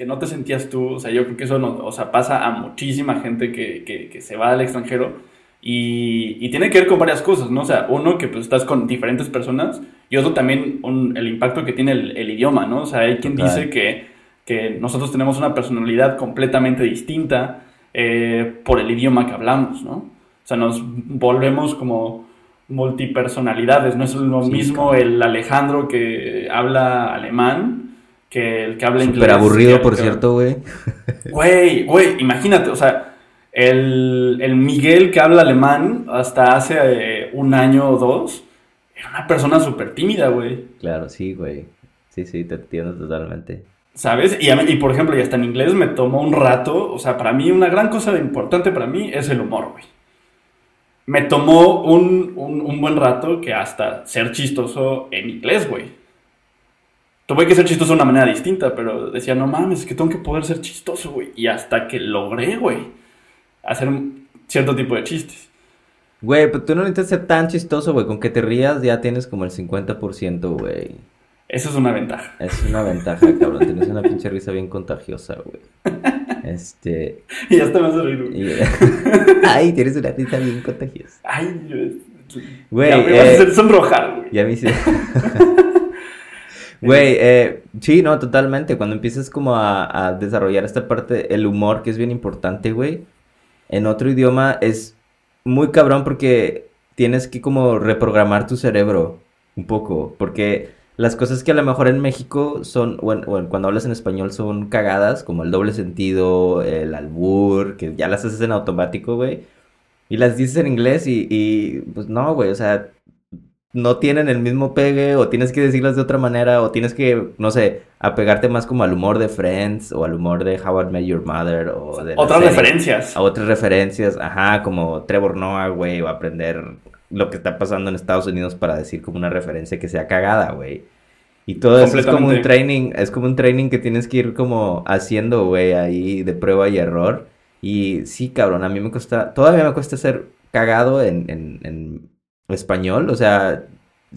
que no te sentías tú, o sea, yo creo que eso no, o sea, pasa a muchísima gente que, que, que se va al extranjero y, y, tiene que ver con varias cosas, ¿no? O sea, uno, que pues estás con diferentes personas y otro también un, el impacto que tiene el, el, idioma, ¿no? O sea, hay quien dice que, que nosotros tenemos una personalidad completamente distinta eh, por el idioma que hablamos, ¿no? O sea, nos volvemos como multipersonalidades, no es lo mismo el Alejandro que habla alemán que el que habla inglés. Súper aburrido, por cierto, güey. Güey, güey, imagínate, o sea, el, el, Miguel que habla alemán hasta hace eh, un año o dos era una persona súper tímida, güey. Claro, sí, güey. Sí, sí, te entiendo totalmente. ¿Sabes? Y, y, por ejemplo, y hasta en inglés me tomó un rato, o sea, para mí una gran cosa importante para mí es el humor, güey. Me tomó un, un, un buen rato que hasta ser chistoso en inglés, güey. Tuve que ser chistoso de una manera distinta, pero decía, no mames, es que tengo que poder ser chistoso, güey. Y hasta que logré, güey, hacer un cierto tipo de chistes. Güey, pero tú no necesitas ser tan chistoso, güey. Con que te rías ya tienes como el 50%, güey. Eso es una ventaja. Es una ventaja, cabrón. Tienes una pinche risa bien contagiosa, güey. Este. Y ya te vas a reír, güey. Ay, tienes una risa bien contagiosa. Ay, yo. Güey. Ya me vas a hacer sonrojar, güey. Ya me hice. Güey, eh, sí, no, totalmente. Cuando empiezas como a, a, desarrollar esta parte, el humor, que es bien importante, güey, en otro idioma es muy cabrón porque tienes que como reprogramar tu cerebro un poco, porque las cosas que a lo mejor en México son, bueno, bueno, cuando hablas en español son cagadas, como el doble sentido, el albur, que ya las haces en automático, güey, y las dices en inglés y, y pues no, güey, o sea, no tienen el mismo pegue o tienes que decirlas de otra manera o tienes que, no sé, apegarte más como al humor de Friends o al humor de How I Met Your Mother o de... Otras referencias. A otras referencias, ajá, como Trevor Noah, güey, o aprender lo que está pasando en Estados Unidos para decir como una referencia que sea cagada, güey. Y todo eso es como un training, es como un training que tienes que ir como haciendo, güey, ahí de prueba y error. Y sí, cabrón, a mí me cuesta, todavía me cuesta ser cagado en, en, en español, o sea,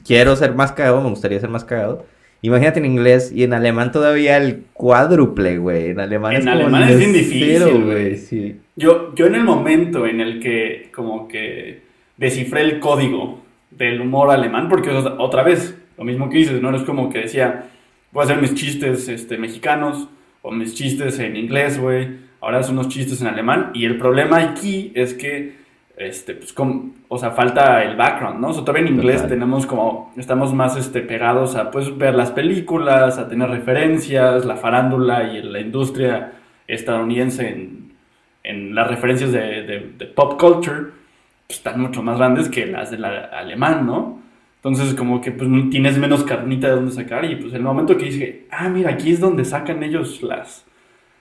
quiero ser más cagado, me gustaría ser más cagado. Imagínate en inglés y en alemán todavía el cuádruple, güey. En alemán en es alemán es bien difícil, güey. Sí. Yo, yo en el momento en el que como que descifré el código del humor alemán, porque otra vez, lo mismo que dices, ¿no? Es como que decía, voy a hacer mis chistes este, mexicanos o mis chistes en inglés, güey. Ahora son unos chistes en alemán. Y el problema aquí es que este, pues, con, o sea, falta el background, ¿no? O sea, todavía en inglés Total. tenemos como, estamos más, este, pegados a, pues, ver las películas, a tener referencias, la farándula y la industria estadounidense en, en las referencias de, de, de, pop culture, pues, están mucho más grandes que las del alemán, ¿no? Entonces, como que, pues, tienes menos carnita de dónde sacar y, pues, el momento que dije, ah, mira, aquí es donde sacan ellos las...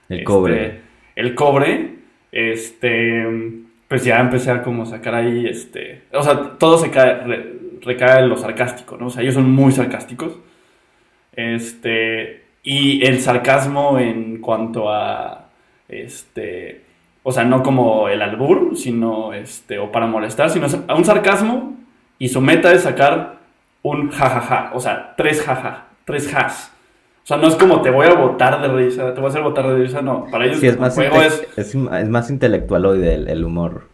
El este, cobre. El cobre, este pues ya empecé a como sacar ahí, este, o sea, todo se cae, re, recae en lo sarcástico, ¿no? O sea, ellos son muy sarcásticos. Este, y el sarcasmo en cuanto a, este, o sea, no como el albur, sino, este, o para molestar, sino a un sarcasmo y su meta es sacar un jajaja, ja, ja, o sea, tres jaja, tres jas. O sea, no es como te voy a botar de risa, te voy a hacer botar de risa, no. Para ellos sí, es, más juego es... es... Es, más intelectual hoy del el humor.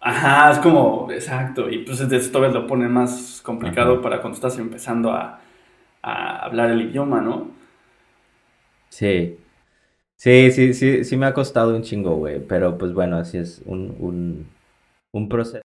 Ajá, es como, exacto. Y pues esto lo pone más complicado Ajá. para cuando estás empezando a, a, hablar el idioma, ¿no? Sí. Sí, sí, sí, sí me ha costado un chingo, güey. Pero pues bueno, así es un, un, un proceso.